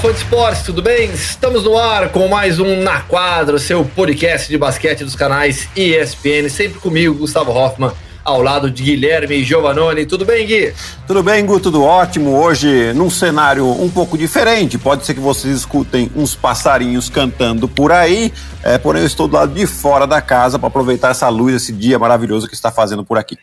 Fã de esportes, tudo bem? Estamos no ar com mais um Na Quadra, seu podcast de basquete dos canais ESPN, sempre comigo, Gustavo Hoffman, ao lado de Guilherme Giovanoni. Tudo bem, Gui? Tudo bem, Gu, tudo ótimo. Hoje, num cenário um pouco diferente, pode ser que vocês escutem uns passarinhos cantando por aí, é, porém eu estou do lado de fora da casa para aproveitar essa luz, esse dia maravilhoso que está fazendo por aqui.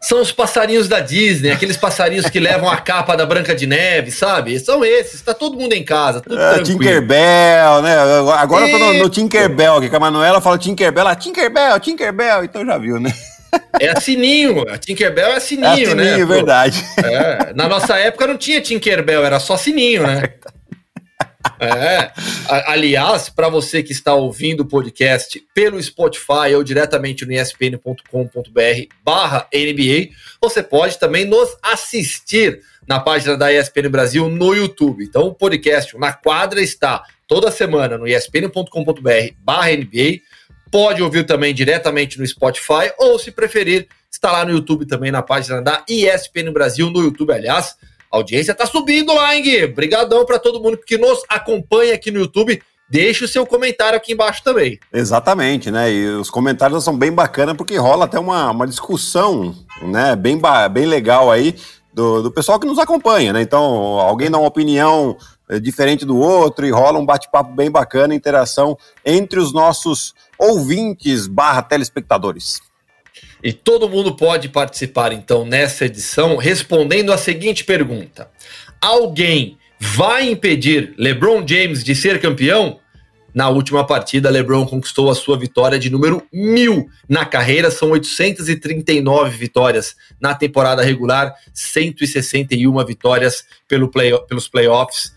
São os passarinhos da Disney, aqueles passarinhos que levam a capa da Branca de Neve, sabe? São esses, tá todo mundo em casa, tudo é, Tinkerbell, né? Agora e... eu tô no, no Tinkerbell, que a Manuela fala Tinkerbell, ela, Tinkerbell, Tinkerbell, então já viu, né? É a Sininho, a Tinkerbell é a Sininho, é a sininho né? verdade. É, na nossa época não tinha Tinkerbell, era só Sininho, né? É. Aliás, para você que está ouvindo o podcast pelo Spotify ou diretamente no espn.com.br barra NBA, você pode também nos assistir na página da ESPN Brasil no YouTube. Então, o podcast Na Quadra está toda semana no espn.com.br barra NBA. Pode ouvir também diretamente no Spotify ou, se preferir, está lá no YouTube também na página da ESPN Brasil no YouTube, aliás. A audiência tá subindo lá, hein, Gui? Obrigadão para todo mundo que nos acompanha aqui no YouTube. Deixe o seu comentário aqui embaixo também. Exatamente, né? E os comentários são bem bacanas porque rola até uma, uma discussão, né? Bem, bem legal aí do, do pessoal que nos acompanha, né? Então, alguém dá uma opinião eh, diferente do outro e rola um bate-papo bem bacana, interação entre os nossos ouvintes barra telespectadores. E todo mundo pode participar, então, nessa edição, respondendo a seguinte pergunta: Alguém vai impedir LeBron James de ser campeão? Na última partida, LeBron conquistou a sua vitória de número mil na carreira. São 839 vitórias na temporada regular, 161 vitórias pelo play, pelos playoffs.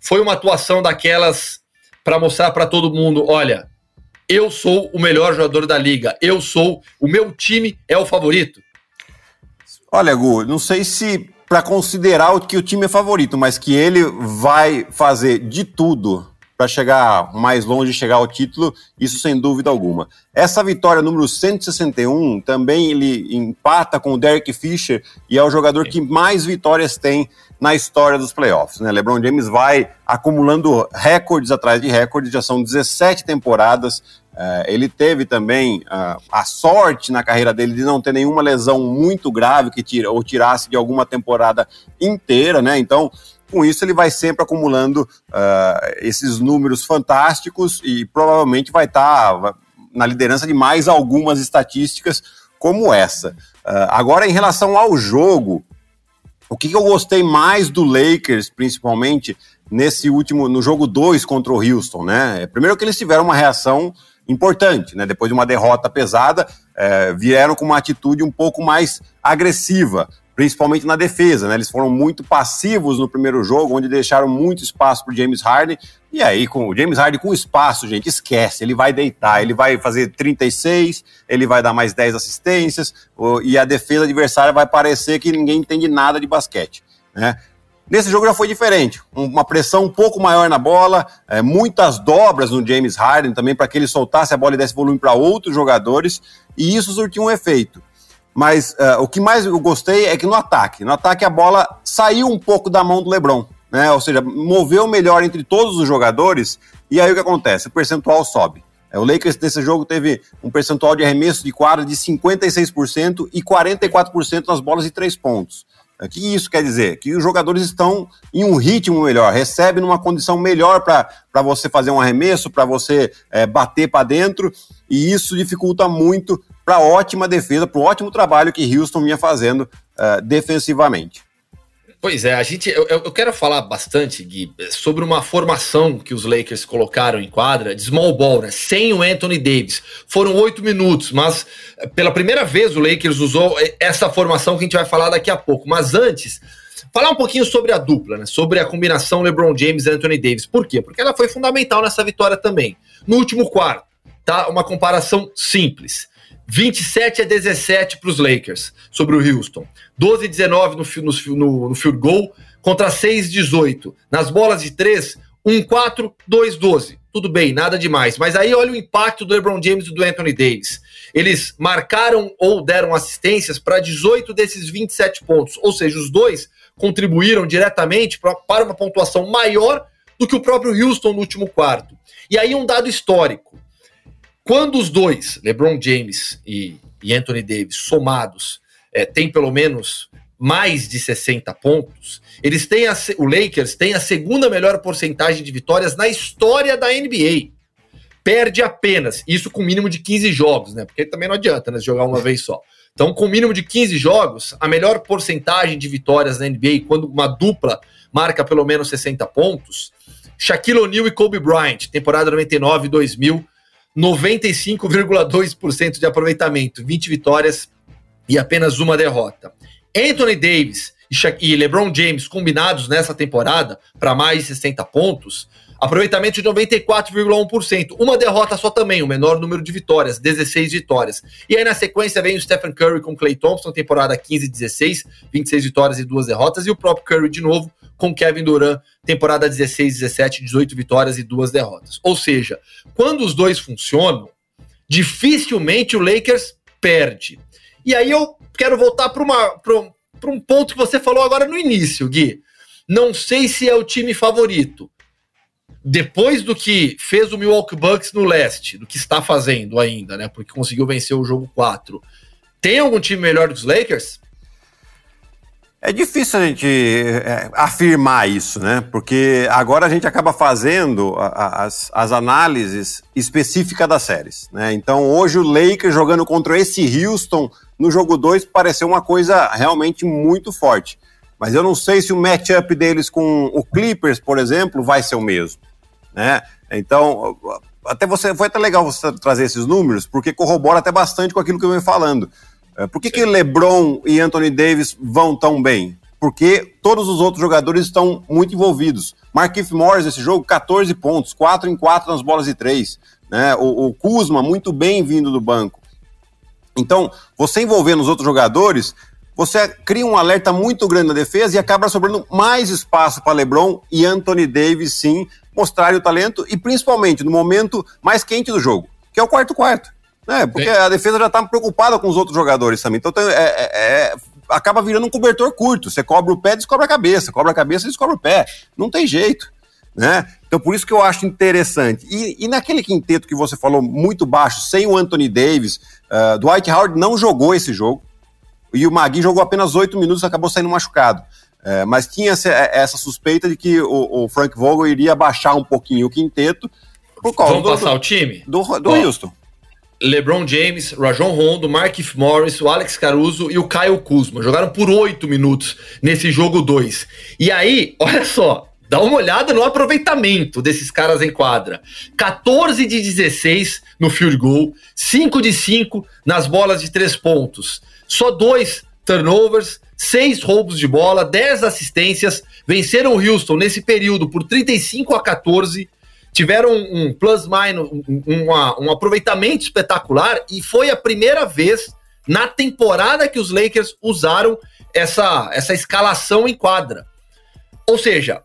Foi uma atuação daquelas para mostrar para todo mundo: olha, eu sou o melhor jogador da liga, eu sou, o meu time é o favorito? Olha, Gu, não sei se para considerar que o time é favorito, mas que ele vai fazer de tudo para chegar mais longe, chegar ao título, isso sem dúvida alguma. Essa vitória número 161 também ele empata com o Derek Fisher e é o jogador que mais vitórias tem na história dos playoffs. Né? LeBron James vai acumulando recordes atrás de recordes, já são 17 temporadas. Uh, ele teve também uh, a sorte na carreira dele de não ter nenhuma lesão muito grave que tira, ou tirasse de alguma temporada inteira, né? Então, com isso, ele vai sempre acumulando uh, esses números fantásticos e provavelmente vai estar tá na liderança de mais algumas estatísticas como essa. agora, em relação ao jogo, o que, eu gostei mais do Lakers, principalmente nesse último, no jogo 2 contra o Houston, né? Primeiro que eles tiveram uma reação importante, né? Depois de uma derrota pesada, é, vieram com uma atitude um pouco mais agressiva, principalmente na defesa, né? Eles foram muito passivos no primeiro jogo, onde deixaram muito espaço para James Harden. E aí, com o James Harden com espaço, gente, esquece. Ele vai deitar, ele vai fazer 36, ele vai dar mais 10 assistências, e a defesa adversária vai parecer que ninguém entende nada de basquete. Né? Nesse jogo já foi diferente, uma pressão um pouco maior na bola, é, muitas dobras no James Harden também para que ele soltasse a bola e desse volume para outros jogadores, e isso surtiu um efeito. Mas uh, o que mais eu gostei é que no ataque, no ataque a bola saiu um pouco da mão do LeBron né? Ou seja, moveu melhor entre todos os jogadores, e aí o que acontece? O percentual sobe. É, o Lakers nesse jogo teve um percentual de arremesso de quadra de 56% e 44% nas bolas de três pontos. O é, que isso quer dizer? Que os jogadores estão em um ritmo melhor, recebem numa condição melhor para você fazer um arremesso, para você é, bater para dentro, e isso dificulta muito para a ótima defesa, para o ótimo trabalho que Houston vinha fazendo uh, defensivamente. Pois é, a gente, eu, eu, quero falar bastante, Gui, sobre uma formação que os Lakers colocaram em quadra de small ball, né? Sem o Anthony Davis. Foram oito minutos, mas eh, pela primeira vez o Lakers usou eh, essa formação que a gente vai falar daqui a pouco. Mas antes, falar um pouquinho sobre a dupla, né? Sobre a combinação LeBron James e Anthony Davis. Por quê? Porque ela foi fundamental nessa vitória também. No último quarto, tá? Uma comparação simples. 27 a 17 para os Lakers sobre o Houston. 12 a 19 no, no, no field goal contra 6 a 18. Nas bolas de 3, 1 4, 2 12. Tudo bem, nada demais. Mas aí olha o impacto do LeBron James e do Anthony Davis. Eles marcaram ou deram assistências para 18 desses 27 pontos. Ou seja, os dois contribuíram diretamente pra, para uma pontuação maior do que o próprio Houston no último quarto. E aí um dado histórico. Quando os dois, LeBron James e, e Anthony Davis, somados, é, têm pelo menos mais de 60 pontos, eles têm a, o Lakers tem a segunda melhor porcentagem de vitórias na história da NBA. Perde apenas, isso com mínimo de 15 jogos, né? Porque também não adianta né, jogar uma vez só. Então, com mínimo de 15 jogos, a melhor porcentagem de vitórias na NBA, quando uma dupla marca pelo menos 60 pontos, Shaquille O'Neal e Kobe Bryant, temporada 99 e 2000, 95,2% de aproveitamento, 20 vitórias e apenas uma derrota. Anthony Davis e LeBron James combinados nessa temporada para mais de 60 pontos, aproveitamento de 94,1%. Uma derrota só também, o menor número de vitórias, 16 vitórias. E aí na sequência vem o Stephen Curry com Clay Thompson, temporada 15 16, 26 vitórias e duas derrotas, e o próprio Curry de novo com Kevin Durant, temporada 16 17, 18 vitórias e duas derrotas. Ou seja, quando os dois funcionam, dificilmente o Lakers perde. E aí eu quero voltar para um ponto que você falou agora no início, Gui. Não sei se é o time favorito. Depois do que fez o Milwaukee Bucks no leste, do que está fazendo ainda, né? Porque conseguiu vencer o jogo 4. Tem algum time melhor que os Lakers? É difícil a gente é, afirmar isso, né? Porque agora a gente acaba fazendo as, as análises específicas das séries, né? Então hoje o Lakers jogando contra esse Houston no jogo 2 pareceu uma coisa realmente muito forte. Mas eu não sei se o matchup deles com o Clippers, por exemplo, vai ser o mesmo. Né? Então, até você foi até legal você trazer esses números, porque corrobora até bastante com aquilo que eu venho falando. É, por que, que LeBron e Anthony Davis vão tão bem? Porque todos os outros jogadores estão muito envolvidos. Markif Morris, esse jogo, 14 pontos, 4 em 4 nas bolas de 3. Né? O, o Kuzma, muito bem vindo do banco. Então, você envolvendo os outros jogadores, você cria um alerta muito grande na defesa e acaba sobrando mais espaço para LeBron e Anthony Davis, sim, mostrarem o talento e principalmente no momento mais quente do jogo, que é o quarto Né? Porque a defesa já está preocupada com os outros jogadores também. Então é, é, é, acaba virando um cobertor curto. Você cobra o pé, descobre a cabeça. Cobra a cabeça, descobre o pé. Não tem jeito. Né? Então, por isso que eu acho interessante. E, e, naquele quinteto que você falou muito baixo, sem o Anthony Davis, uh, Dwight Howard não jogou esse jogo. E o Magui jogou apenas oito minutos acabou saindo machucado. Uh, mas tinha essa, essa, suspeita de que o, o, Frank Vogel iria baixar um pouquinho o quinteto. Por causa Vamos do, passar o time? Do, do Houston. LeBron James, Rajon Rondo, Markif Morris, o Alex Caruso e o Kyle Kuzma. Jogaram por oito minutos nesse jogo 2. E aí, olha só, Dá uma olhada no aproveitamento desses caras em quadra. 14 de 16 no field goal, 5 de 5 nas bolas de três pontos. Só dois turnovers, seis roubos de bola, 10 assistências. Venceram o Houston nesse período por 35 a 14. Tiveram um plus minus, um, um aproveitamento espetacular e foi a primeira vez na temporada que os Lakers usaram essa, essa escalação em quadra. Ou seja,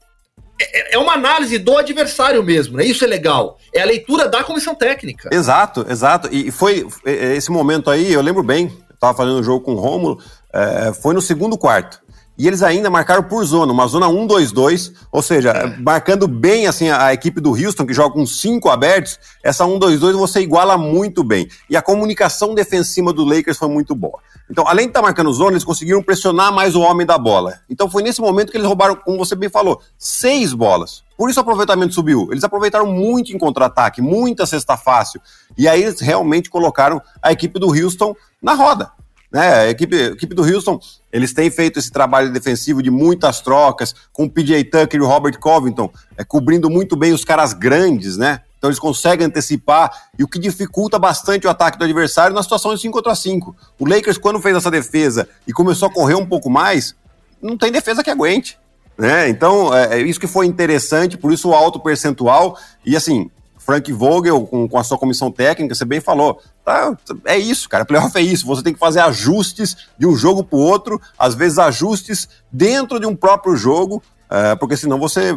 é, é uma análise do adversário mesmo, né? Isso é legal. É a leitura da comissão técnica. Exato, exato. E foi esse momento aí, eu lembro bem, eu tava fazendo o jogo com o Rômulo, é, foi no segundo quarto. E eles ainda marcaram por zona, uma zona 1-2-2, ou seja, é. marcando bem assim a, a, equipe do Houston, que joga com cinco abertos, essa 1-2-2 você iguala muito bem. E a comunicação defensiva do Lakers foi muito boa. Então, além de estar tá marcando zona, eles conseguiram pressionar mais o homem da bola. Então foi nesse momento que eles roubaram, como você bem falou, seis bolas. Por isso o aproveitamento subiu. Eles aproveitaram muito em contra-ataque, muita cesta fácil. E aí eles realmente colocaram a equipe do Houston na roda. Né? A equipe, a equipe do Houston, eles têm feito esse trabalho defensivo de muitas trocas, com o PJ Tucker e o Robert Covington, é, cobrindo muito bem os caras grandes, né? Então eles conseguem antecipar, e o que dificulta bastante o ataque do adversário na situação de 5 contra 5. O Lakers, quando fez essa defesa e começou a correr um pouco mais, não tem defesa que aguente. Né? Então, é, é isso que foi interessante, por isso o alto percentual. E assim, Frank Vogel, com, com a sua comissão técnica, você bem falou, tá, é isso, cara, playoff é isso, você tem que fazer ajustes de um jogo para o outro, às vezes ajustes dentro de um próprio jogo, é, porque senão você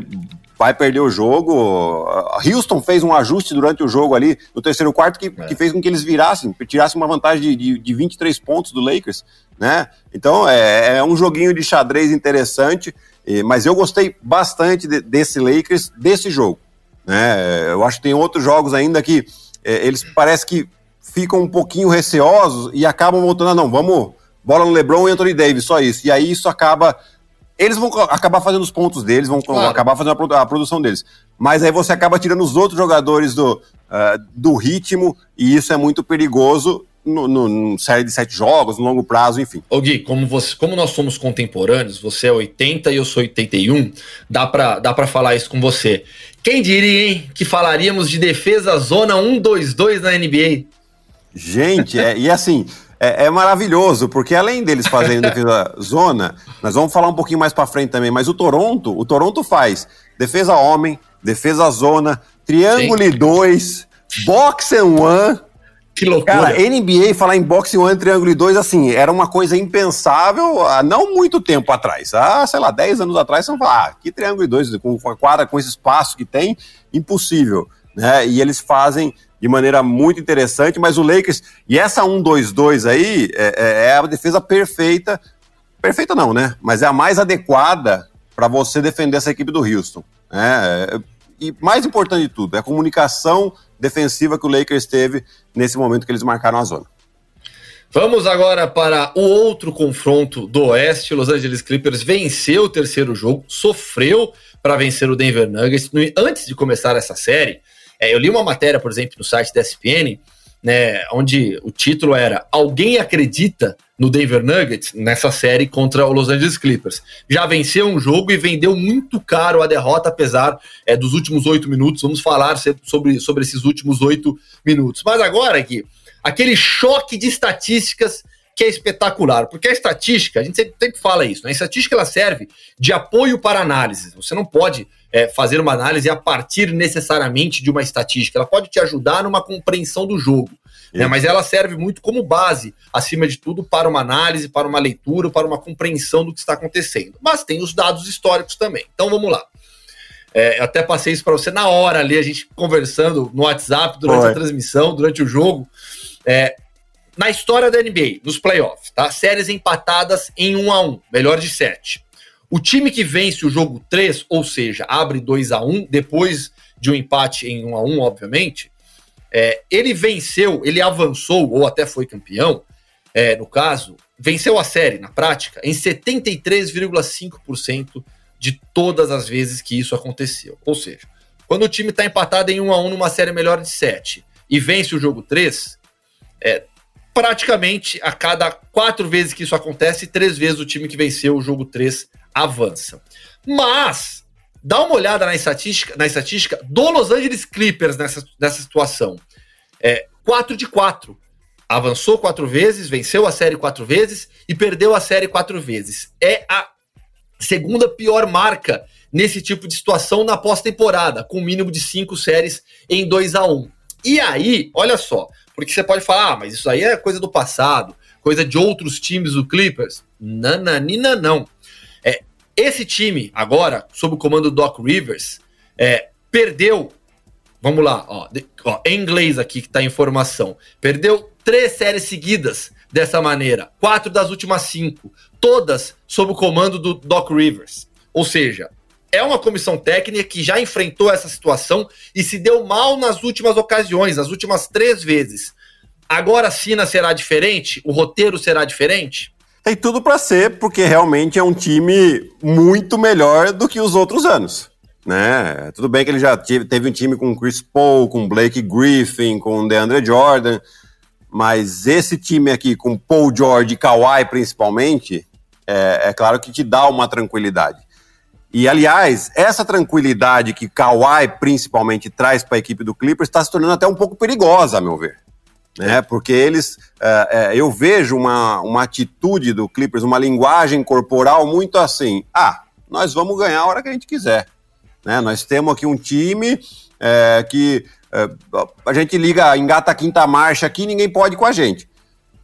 vai perder o jogo. Houston fez um ajuste durante o jogo ali, no terceiro quarto, que, é. que fez com que eles virassem, tirassem uma vantagem de, de, de 23 pontos do Lakers, né? Então, é, é um joguinho de xadrez interessante, mas eu gostei bastante de, desse Lakers, desse jogo. Né? Eu acho que tem outros jogos ainda que é, eles parece que ficam um pouquinho receosos e acabam voltando, ah, não, vamos, bola no LeBron e Anthony Davis, só isso. E aí isso acaba eles vão acabar fazendo os pontos deles, vão claro. acabar fazendo a, produção deles. Mas aí você acaba tirando os outros jogadores do, uh, do ritmo, e isso é muito perigoso no, no, no, série de sete jogos, no longo prazo, enfim. Ô Gui, como, você, como nós somos contemporâneos, você é 80 e eu sou 81, dá pra, dá pra falar isso com você. Quem diria, hein, que falaríamos de defesa zona 1-2-2 na NBA? Gente, é, e assim, é, é, maravilhoso, porque além deles fazerem defesa zona, nós vamos falar um pouquinho mais para frente também, mas o Toronto, o Toronto faz defesa homem, defesa zona, triângulo e dois, box and one. Que loucura. Cara, NBA falar em boxe one, triângulo e dois, assim, era uma coisa impensável há não muito tempo atrás. Há, sei lá, 10 anos atrás, você não fala, ah, que triângulo e dois, com a quadra, com esse espaço que tem, impossível. Né? E eles fazem de maneira muito interessante, mas o Lakers, e essa 1-2-2 aí, é, é, é, a defesa perfeita, perfeita não, né? Mas é a mais adequada para você defender essa equipe do Houston. Né? E mais importante de tudo, é a comunicação defensiva que o Lakers teve nesse momento que eles marcaram a zona. Vamos agora para o outro confronto do Oeste. Los Angeles Clippers venceu o terceiro jogo, sofreu para vencer o Denver Nuggets. Antes de começar essa série, é, eu li uma matéria, por exemplo, no site da ESPN, né, onde o título era Alguém acredita no Denver Nuggets nessa série contra o Los Angeles Clippers. Já venceu um jogo e vendeu muito caro a derrota, apesar é, dos últimos oito minutos. Vamos falar sobre, sobre esses últimos oito minutos. Mas agora aqui, aquele choque de estatísticas que é espetacular, porque a estatística, a gente sempre, sempre fala isso, né? a estatística ela serve de apoio para análise. Você não pode é, fazer uma análise a partir necessariamente de uma estatística. Ela pode te ajudar numa compreensão do jogo, né? mas ela serve muito como base, acima de tudo, para uma análise, para uma leitura, para uma compreensão do que está acontecendo. Mas tem os dados históricos também. Então vamos lá. É, eu até passei isso para você na hora ali, a gente conversando no WhatsApp durante Oi. a transmissão, durante o jogo. É, na história da NBA, nos playoffs, tá? Séries empatadas em 1 a 1 melhor de 7. O time que vence o jogo 3, ou seja, abre 2 a 1 depois de um empate em 1 a 1 obviamente, é, ele venceu, ele avançou, ou até foi campeão, é, no caso, venceu a série, na prática, em 73,5% de todas as vezes que isso aconteceu. Ou seja, quando o time está empatado em 1 a 1 numa série melhor de 7 e vence o jogo 3, é, praticamente a cada quatro vezes que isso acontece, três vezes o time que venceu o jogo 3 avança. Mas, dá uma olhada na estatística, na estatística do Los Angeles Clippers nessa, nessa situação. É 4 de 4. Avançou quatro vezes, venceu a série quatro vezes e perdeu a série quatro vezes. É a segunda pior marca nesse tipo de situação na pós-temporada, com mínimo de cinco séries em 2 a 1 um. E aí, olha só, porque você pode falar, ah, mas isso aí é coisa do passado, coisa de outros times do Clippers. Nananina, não. Esse time, agora, sob o comando do Doc Rivers, é, perdeu. Vamos lá, ó, ó, em inglês aqui que tá a informação. Perdeu três séries seguidas dessa maneira. Quatro das últimas cinco. Todas sob o comando do Doc Rivers. Ou seja, é uma comissão técnica que já enfrentou essa situação e se deu mal nas últimas ocasiões, as últimas três vezes. Agora a Sina será diferente? O roteiro será diferente? Tem tudo para ser, porque realmente é um time muito melhor do que os outros anos. Né? Tudo bem que ele já teve um time com Chris Paul, com Blake Griffin, com DeAndre Jordan, mas esse time aqui com Paul George e Kawhi principalmente, é, é claro que te dá uma tranquilidade. E, aliás, essa tranquilidade que Kawhi principalmente traz para a equipe do Clippers está se tornando até um pouco perigosa, a meu ver. Né? Porque eles, é, é, eu vejo uma, uma atitude do Clippers, uma linguagem corporal muito assim: ah, nós vamos ganhar a hora que a gente quiser. Né? Nós temos aqui um time é, que é, a gente liga, engata a quinta marcha aqui, ninguém pode com a gente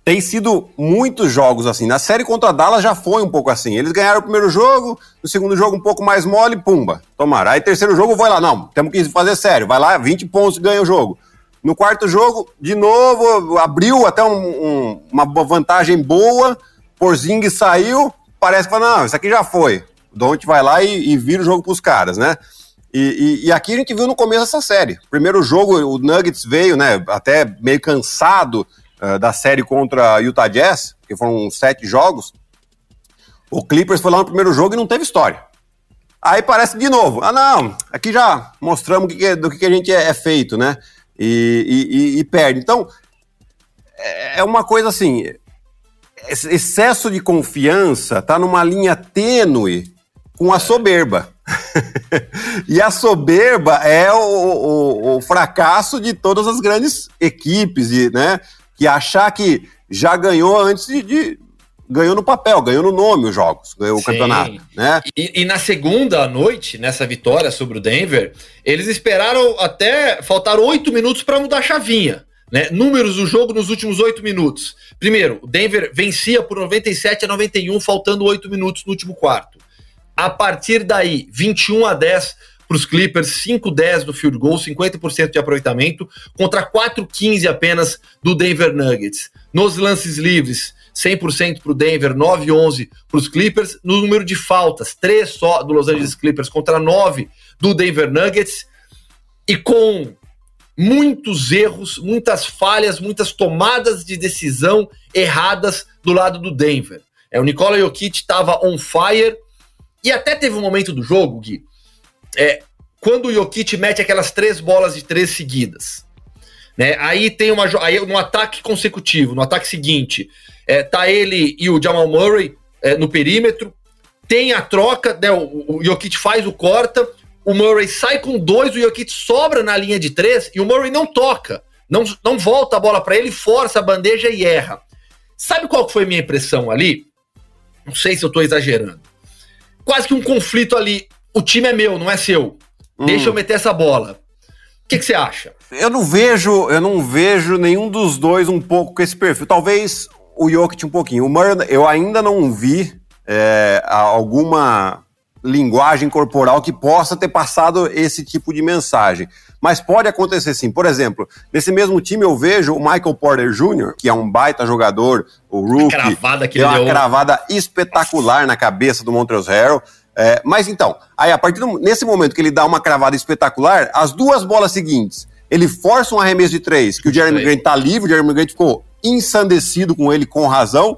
tem sido muitos jogos assim. Na série contra a Dallas já foi um pouco assim. Eles ganharam o primeiro jogo, no segundo jogo um pouco mais mole, pumba, tomaram. Aí terceiro jogo vai lá, não, temos que fazer sério, vai lá, 20 pontos ganha o jogo. No quarto jogo, de novo, abriu até um, um, uma vantagem boa, Porzing saiu, parece que não, isso aqui já foi. O Don't vai lá e, e vira o jogo para os caras, né? E, e, e, aqui a gente viu no começo dessa série. Primeiro jogo, o Nuggets veio, né, até meio cansado uh, da série contra Utah Jazz, que foram sete jogos. O Clippers foi lá no primeiro jogo e não teve história. Aí parece de novo. Ah, não, aqui já mostramos que, do que, que a gente é, é feito, né? E, e, perde. Então, é, é uma coisa assim. Excesso de confiança tá numa linha tênue com a soberba. e a soberba é o, o, o, fracasso de todas as grandes equipes, e, né? Que achar que já ganhou antes de, de ganhou no papel, ganhou no nome os jogos, ganhou Sim. o campeonato, né? E, e, na segunda noite, nessa vitória sobre o Denver, eles esperaram até faltar oito minutos para mudar a chavinha. Né? Números do jogo nos últimos oito minutos. Primeiro, o Denver vencia por 97 a 91, faltando oito minutos no último quarto. A partir daí, 21 a 10 para os Clippers, 5-10 do field goal, 50% de aproveitamento, contra 4-15 apenas do Denver Nuggets. Nos lances livres, 100% para o Denver, 9-11 para os Clippers. No número de faltas, 3 só do Los Angeles Clippers contra 9 do Denver Nuggets. E com muitos erros, muitas falhas, muitas tomadas de decisão erradas do lado do Denver. É, o Nikola Jokic estava on fire e até teve um momento do jogo, Gui, é, quando o Jokic mete aquelas três bolas de três seguidas. Né? Aí tem uma aí no ataque consecutivo, no ataque seguinte, é, tá ele e o Jamal Murray é, no perímetro, tem a troca, né, o, o Jokic faz o corta, o Murray sai com dois, o Jokic sobra na linha de três e o Murray não toca, não, não volta a bola para ele, força a bandeja e erra. Sabe qual foi a minha impressão ali? Não sei se eu estou exagerando quase que um conflito ali. O time é meu, não é seu. Hum. Deixa eu meter essa bola. O que, você acha? Eu não vejo, eu não vejo nenhum dos dois um pouco com esse perfil. Talvez o Jokic um pouquinho. O Murray, eu ainda não vi é, alguma linguagem corporal que possa ter passado esse tipo de mensagem. Mas pode acontecer sim. Por exemplo, nesse mesmo time eu vejo o Michael Porter Jr., que é um baita jogador, o rookie. A cravada que ele uma deu. cravada espetacular na cabeça do Montrezl Harrell. É, mas então, aí a partir do, nesse momento que ele dá uma cravada espetacular, as duas bolas seguintes, ele força um arremesso de três, que o Jeremy Grant tá livre, o Jeremy Grant ficou ensandecido com ele com razão.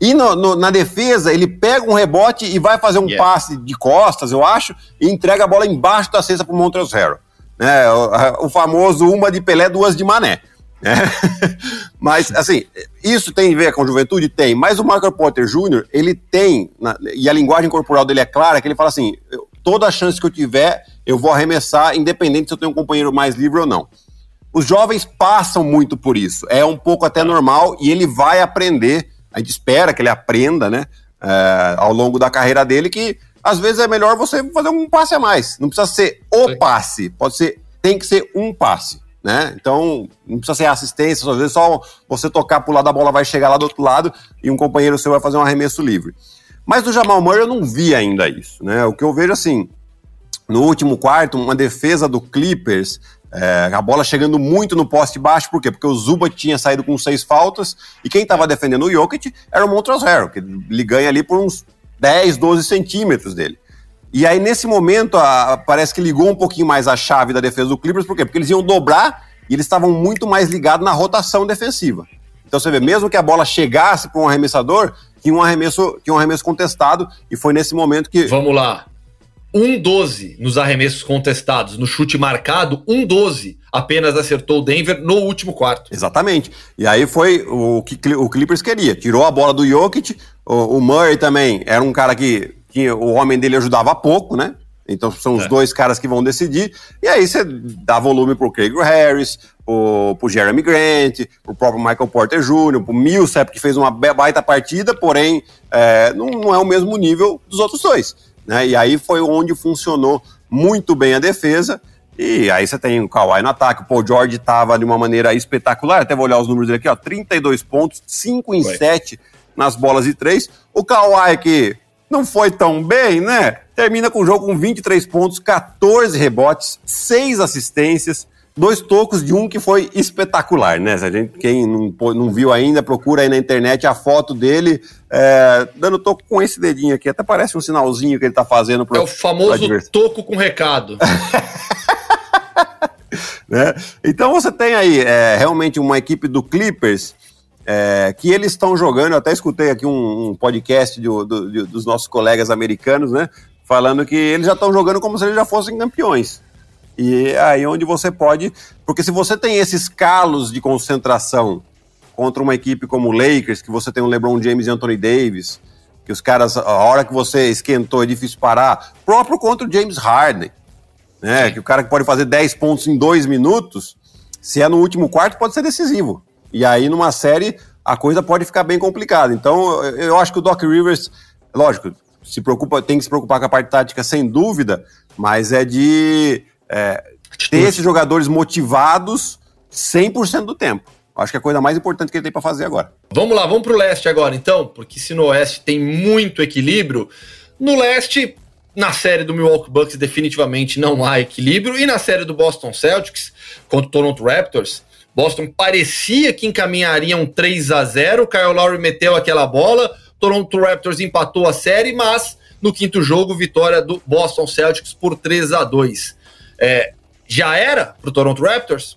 E no, no, na defesa, ele pega um rebote e vai fazer um yeah. passe de costas, eu acho, e entrega a bola embaixo da cesta pro Montrezl Harrell. Né? O, o, famoso uma de Pelé, duas de Mané. Né? Mas, assim, isso tem a ver com juventude? Tem. Mas o Michael Potter Jr., ele tem, e a linguagem corporal dele é clara, que ele fala assim, toda a chance que eu tiver, eu vou arremessar, independente se eu tenho um companheiro mais livre ou não. Os jovens passam muito por isso. É um pouco até normal e ele vai aprender a gente espera que ele aprenda, né, é, ao longo da carreira dele, que às vezes é melhor você fazer um passe a mais. Não precisa ser o passe, pode ser, tem que ser um passe. Né? Então, não precisa ser assistência, às vezes só você tocar pro lado, a bola vai chegar lá do outro lado e um companheiro seu vai fazer um arremesso livre. Mas do Jamal Murray eu não vi ainda isso, né? O que eu vejo assim, no último quarto, uma defesa do Clippers é, a bola chegando muito no poste baixo, por quê? Porque o Zubat tinha saído com seis faltas e quem estava defendendo o Jokic era o Montrezl que ele ganha ali por uns 10, 12 centímetros dele. E aí, nesse momento, a, parece que ligou um pouquinho mais a chave da defesa do Clippers, por quê? Porque eles iam dobrar e eles estavam muito mais ligados na rotação defensiva. Então você vê, mesmo que a bola chegasse para um arremessador, tinha um arremesso, tinha um arremesso contestado, e foi nesse momento que. Vamos lá. 1-12 nos arremessos contestados, no chute marcado, 1-12 apenas acertou o Denver no último quarto. Exatamente. E aí foi o que o Clippers queria. Tirou a bola do Jokic, o, o Murray também era um cara que, que o homem dele ajudava pouco, né? Então são os é. dois caras que vão decidir. E aí você dá volume pro Craig Harris, pro, pro Jeremy Grant, pro próprio Michael Porter Jr., pro Millsap, que fez uma baita partida, porém é, não, não é o mesmo nível dos outros dois. Né? E aí foi onde funcionou muito bem a defesa. E aí você tem o Kawhi no ataque, o Paul George estava de uma maneira espetacular, até vou olhar os números dele aqui, ó, 32 pontos, 5 em foi. 7 nas bolas de 3. O Kawhi que não foi tão bem, né? Termina com o jogo com 23 pontos, 14 rebotes, 6 assistências, dois tocos de um que foi espetacular, né? A gente, quem não, não viu ainda, procura aí na internet a foto dele é, dando toco com esse dedinho aqui. Até parece um sinalzinho que ele tá fazendo pro. É o famoso toco com recado. né? Então você tem aí é, realmente uma equipe do Clippers. É, que eles estão jogando, eu até escutei aqui um, um podcast do, do, dos nossos colegas americanos, né? Falando que eles já estão jogando como se eles já fossem campeões. E aí onde você pode. Porque se você tem esses calos de concentração contra uma equipe como o Lakers, que você tem o LeBron James e Anthony Davis, que os caras, a hora que você esquentou é difícil parar, próprio contra o James Harden, né? Que o cara que pode fazer 10 pontos em dois minutos, se é no último quarto, pode ser decisivo. E aí, numa série, a coisa pode ficar bem complicada. Então, eu acho que o Doc Rivers, lógico, se preocupa, tem que se preocupar com a parte tática, sem dúvida, mas é de é, ter esses jogadores motivados 100% do tempo. Acho que é a coisa mais importante que ele tem para fazer agora. Vamos lá, vamos para o leste agora, então, porque se no oeste tem muito equilíbrio, no leste, na série do Milwaukee Bucks, definitivamente não há equilíbrio, e na série do Boston Celtics contra o Toronto Raptors, Boston parecia que encaminharia um 3 a 0 Kyle Lowry meteu aquela bola, Toronto Raptors empatou a série, mas no quinto jogo, vitória do Boston Celtics por 3 a 2 é, já era para o Toronto Raptors?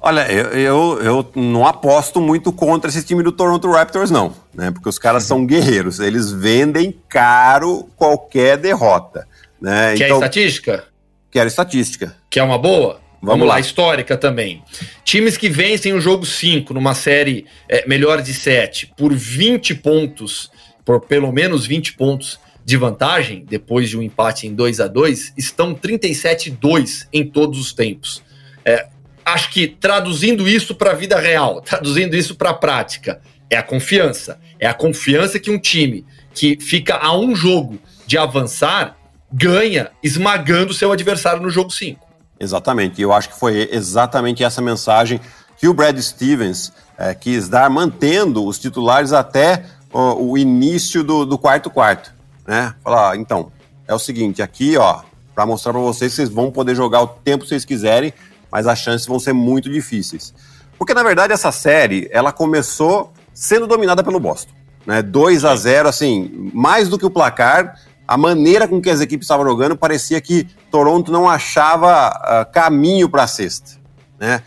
Olha, eu, eu, eu, não aposto muito contra esse time do Toronto Raptors, não, né? Porque os caras são guerreiros, eles vendem caro qualquer derrota. Né? Quer então, estatística? Quero estatística. Que é uma boa? Vamos, lá. histórica também. Times que vencem o jogo 5 numa série é, melhor de 7 por 20 pontos, por pelo menos 20 pontos de vantagem, depois de um empate em 2 a 2 estão 37-2 em todos os tempos. É, acho que traduzindo isso para a vida real, traduzindo isso para a prática, é a confiança. É a confiança que um time que fica a um jogo de avançar ganha esmagando seu adversário no jogo 5. Exatamente. Eu acho que foi exatamente essa mensagem que o Brad Stevens é, quis dar, mantendo os titulares até o início do, do quarto quarto né? Falar, então, é o seguinte, aqui, ó, para mostrar para vocês que vocês vão poder jogar o tempo que vocês quiserem, mas as chances vão ser muito difíceis. Porque na verdade essa série, ela começou sendo dominada pelo Boston, né? 2 a 0, assim, mais do que o placar, a maneira com que as equipes estavam jogando parecia que Toronto não achava uh, caminho para a sexta, né?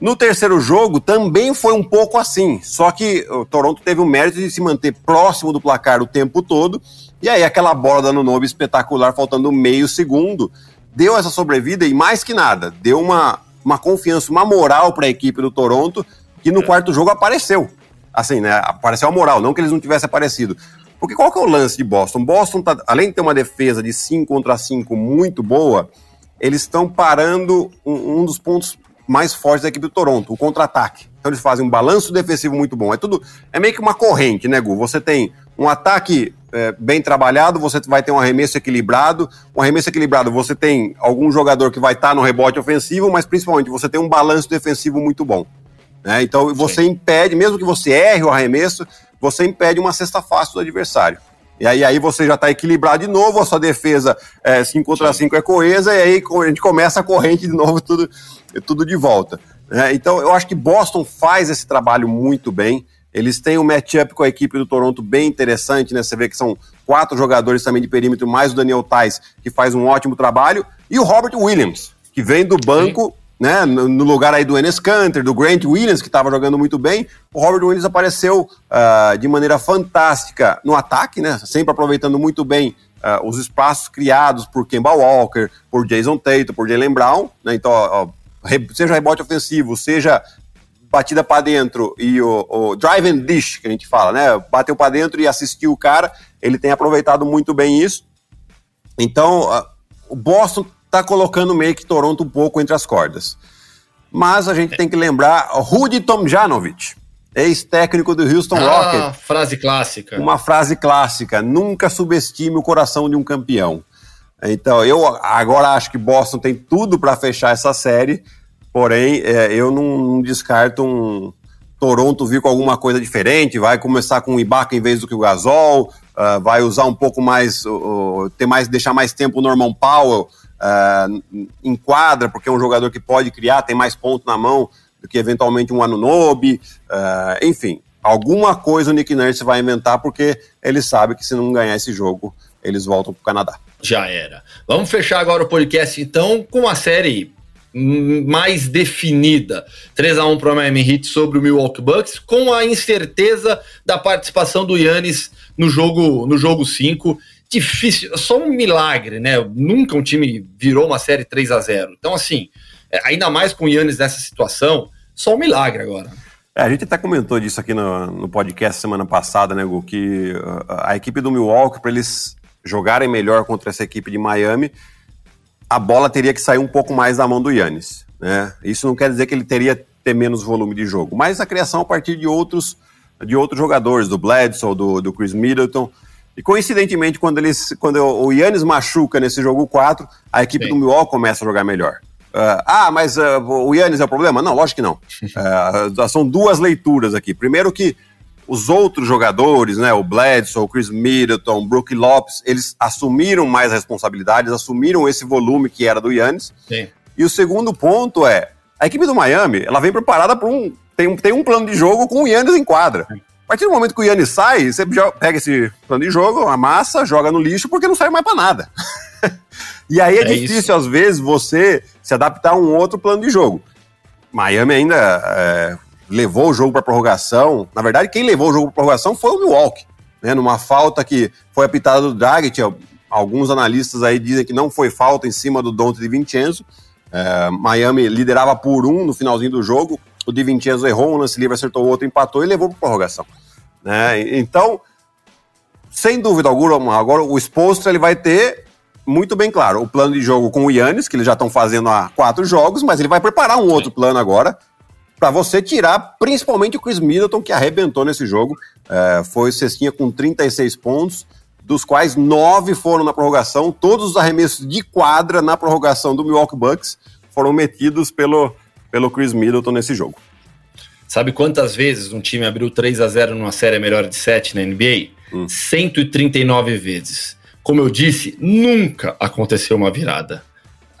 No terceiro jogo também foi um pouco assim, só que o Toronto teve o mérito de se manter próximo do placar o tempo todo e aí aquela bola da Nunobi espetacular, faltando meio segundo, deu essa sobrevida e mais que nada, deu uma, uma confiança, uma moral para a equipe do Toronto, que no é. quarto jogo apareceu. Assim, né? Apareceu a moral, não que eles não tivessem aparecido. Porque qual que é o lance de Boston? Boston, tá, além de ter uma defesa de 5 contra 5 muito boa, eles estão parando um, um, dos pontos mais fortes da equipe do Toronto, o contra-ataque. Então eles fazem um balanço defensivo muito bom. É tudo. É meio que uma corrente, né, Gu? Você tem um ataque é, bem trabalhado, você vai ter um arremesso equilibrado. Um arremesso equilibrado, você tem algum jogador que vai estar tá no rebote ofensivo, mas principalmente você tem um balanço defensivo muito bom. Né? Então você Sim. impede, mesmo que você erre o arremesso, você impede uma cesta fácil do adversário. E aí, aí você já está equilibrado de novo, a sua defesa 5 é, contra 5 é coesa, e aí a gente começa a corrente de novo, tudo, tudo de volta. Né? Então eu acho que Boston faz esse trabalho muito bem. Eles têm um matchup com a equipe do Toronto bem interessante, né? Você vê que são quatro jogadores também de perímetro, mais o Daniel Tais, que faz um ótimo trabalho, e o Robert Williams, que vem do banco. Né? No lugar aí do Enes Kanter, do Grant Williams, que estava jogando muito bem. O Robert Williams apareceu uh, de maneira fantástica no ataque, né? Sempre aproveitando muito bem uh, os espaços criados por Kemba Walker, por Jason Tatum, por Jalen Brown, né? Então, ó, seja rebote ofensivo, seja batida para dentro e o, o, drive and dish, que a gente fala, né? Bateu para dentro e assistiu o cara, ele tem aproveitado muito bem isso. Então, uh, o Boston está colocando meio que Toronto um pouco entre as cordas. Mas a gente tem que lembrar Rudy Tomjanovic, ex-técnico do Houston ah, Rockets. frase clássica. Uma frase clássica, nunca subestime o coração de um campeão. Então, eu agora acho que Boston tem tudo para fechar essa série, Porém, é, eu não, não, descarto um Toronto vir com alguma coisa diferente, vai começar com o Ibaka em vez do que o Gasol, uh, vai usar um pouco mais, uh, ter mais, deixar mais tempo o Norman Powell uh, enquadra, porque é um jogador que pode criar, tem mais ponto na mão do que eventualmente um Anunobi, uh, enfim, alguma coisa o Nick Nurse vai inventar, porque ele sabe que se não ganhar esse jogo, eles voltam para o Canadá. Já era. Vamos fechar agora o podcast então com a série mais definida. 3 a 1 para o Miami Heat sobre o Milwaukee Bucks, com a incerteza da participação do Yannis no jogo no jogo 5. Difícil, só um milagre, né? Nunca um time virou uma série 3 a 0. Então assim, é, ainda mais com o Yannis nessa situação, só um milagre agora. É, a gente até comentou disso aqui no, no podcast semana passada, né, Gu, que uh, a equipe do Milwaukee, para eles jogarem melhor contra essa equipe de Miami, a bola teria que sair um pouco mais da mão do Yannis. Né? Isso não quer dizer que ele teria ter menos volume de jogo, mas a criação a partir de outros, de outros jogadores, do Bledsoe, do, do Chris Middleton. E coincidentemente, quando, eles, quando o Yannis machuca nesse jogo 4, a equipe Sim. do Milwaukee começa a jogar melhor. Uh, ah, mas uh, o Yannis é o problema? Não, lógico que não. Uh, são duas leituras aqui. Primeiro que os outros jogadores, né, o Bledsoe, o Chris Middleton, o Brook Lopes, eles assumiram mais responsabilidades, assumiram esse volume que era do Yannis. Sim. E o segundo ponto é, a equipe do Miami, ela vem preparada para um tem, tem um plano de jogo com o Yannis em quadra. A partir do momento que o Yannis sai, você pega esse plano de jogo, amassa, joga no lixo, porque não sai mais para nada. e aí é, é difícil, isso. às vezes, você se adaptar a um outro plano de jogo. Miami ainda é, levou o jogo para prorrogação. Na verdade, quem levou o jogo para prorrogação foi o Milwaukee, né? Numa falta que foi apitada do Dragic. Alguns analistas aí dizem que não foi falta em cima do Dante de Vincenzo. É, Miami liderava por um no finalzinho do jogo. O Di Vincenzo errou um lance livre, acertou o outro, empatou e levou para prorrogação. Né? Então, sem dúvida alguma, agora o exposto ele vai ter muito bem claro o plano de jogo com o Yannis, que eles já estão fazendo há quatro jogos, mas ele vai preparar um Sim. outro plano agora para você tirar principalmente o Chris Middleton, que arrebentou nesse jogo. É, foi cestinha com 36 pontos, dos quais nove foram na prorrogação. Todos os arremessos de quadra na prorrogação do Milwaukee Bucks foram metidos pelo, pelo Chris Middleton nesse jogo. Sabe quantas vezes um time abriu 3 a 0 numa série melhor de 7 na NBA? Hum. 139 vezes. Como eu disse, nunca aconteceu uma virada.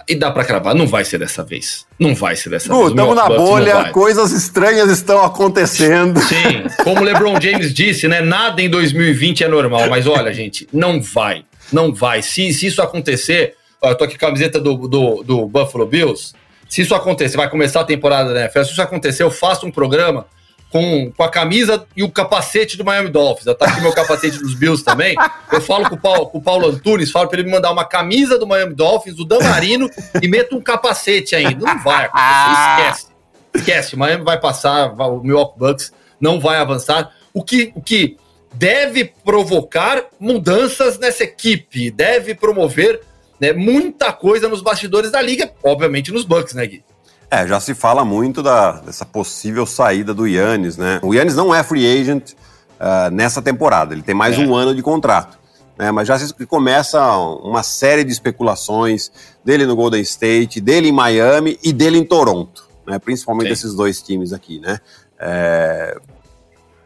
E dá para cravar, não vai ser dessa vez. Não vai ser dessa vez. Estamos na bolha, coisas estranhas estão acontecendo. Sim, como o LeBron James disse, né? Nada em 2020 é normal, mas olha, gente, não vai. Não vai. Se, se isso acontecer, eu tô aqui com a camiseta do, do, do Buffalo Bills. Se isso acontecer, vai começar a temporada da NFL. Se isso acontecer, eu faço um programa com, com a camisa e o capacete do Miami Dolphins. Tá aqui meu capacete dos Bills também. Eu falo com o Paulo, com o Paulo Antunes, falo para ele me mandar uma camisa do Miami Dolphins, do Damarino, e meto um capacete ainda. Não vai acontecer, esquece. Esquece, o Miami vai passar, o Milwaukee Bucks não vai avançar. O que, o que deve provocar mudanças nessa equipe, deve promover né, muita coisa nos bastidores da liga, obviamente nos Bucks, né, Gui? É, já se fala muito da, dessa possível saída do Yannis, né? O Yannis não é free agent uh, nessa temporada, ele tem mais é. um ano de contrato. Né? Mas já se começa uma série de especulações dele no Golden State, dele em Miami e dele em Toronto, né? principalmente Sim. esses dois times aqui, né? É,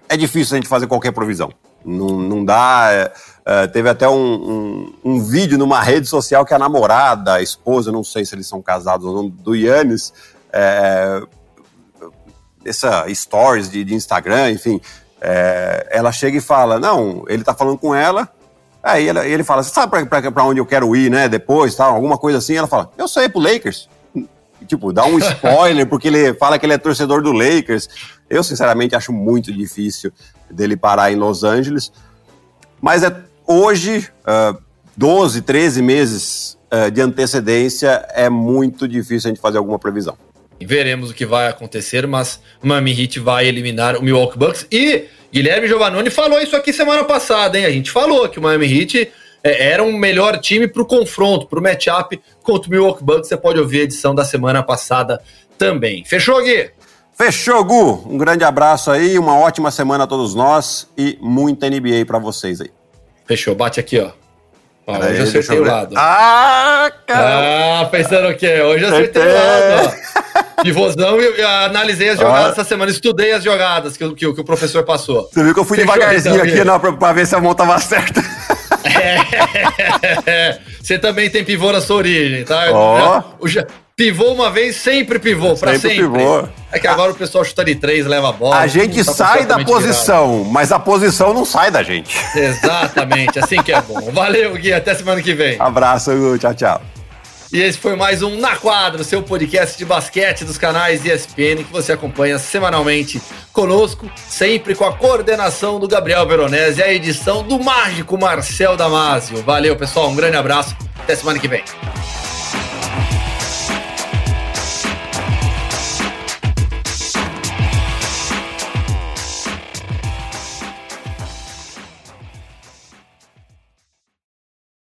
é difícil a gente fazer qualquer provisão. Não, não dá. É, é, teve até um, um, um, vídeo numa rede social que a namorada, a esposa, não sei se eles são casados ou não, do Yannis, é, essa stories de, de Instagram, enfim, é, ela chega e fala, não, ele tá falando com ela, aí ele, ele fala, você sabe pra, pra, onde eu quero ir, né, depois, tal, alguma coisa assim, ela fala, eu sei, pro Lakers. Tipo, dá um spoiler, porque ele fala que ele é torcedor do Lakers. Eu, sinceramente, acho muito difícil dele parar em Los Angeles. Mas é hoje, uh, 12, 13 meses uh, de antecedência, é muito difícil a gente fazer alguma previsão. Veremos o que vai acontecer, mas o Miami Heat vai eliminar o Milwaukee Bucks. E Guilherme Giovannoni falou isso aqui semana passada, hein? A gente falou que o Miami Heat é, era um melhor time para o confronto, para o matchup contra o Milwaukee Bucks. Você pode ouvir a edição da semana passada também. Fechou, Gui? Fechou, Gu. Um grande abraço aí, uma ótima semana a todos nós e muita NBA para vocês aí. Fechou, bate aqui, ó. ó hoje eu acertei o lado. Ah, cara! Ah, pensando o quê? Hoje eu acertei o lado, ó. Pivôzão e analisei as jogadas ah. essa semana, estudei as jogadas que, que, que, o professor passou. Você viu que eu fui Fechou, devagarzinho então, aqui não, pra, pra, ver se a mão tava certa. É, você também tem pivô na sua origem, tá? Oh. Já, pivô uma vez, sempre pivô, pra sempre. sempre. Pivô. É que agora o pessoal chuta de três, leva a bola. A gente tá sai da posição, virado. mas a posição não sai da gente. Exatamente, assim que é bom. Valeu, Gui, até semana que vem. Abraço, tchau, tchau. E esse foi mais um Na Quadra, seu podcast de basquete dos canais ESPN que você acompanha semanalmente conosco, sempre com a coordenação do Gabriel Veronese e a edição do mágico Marcel Damasio. Valeu, pessoal, um grande abraço, até semana que vem.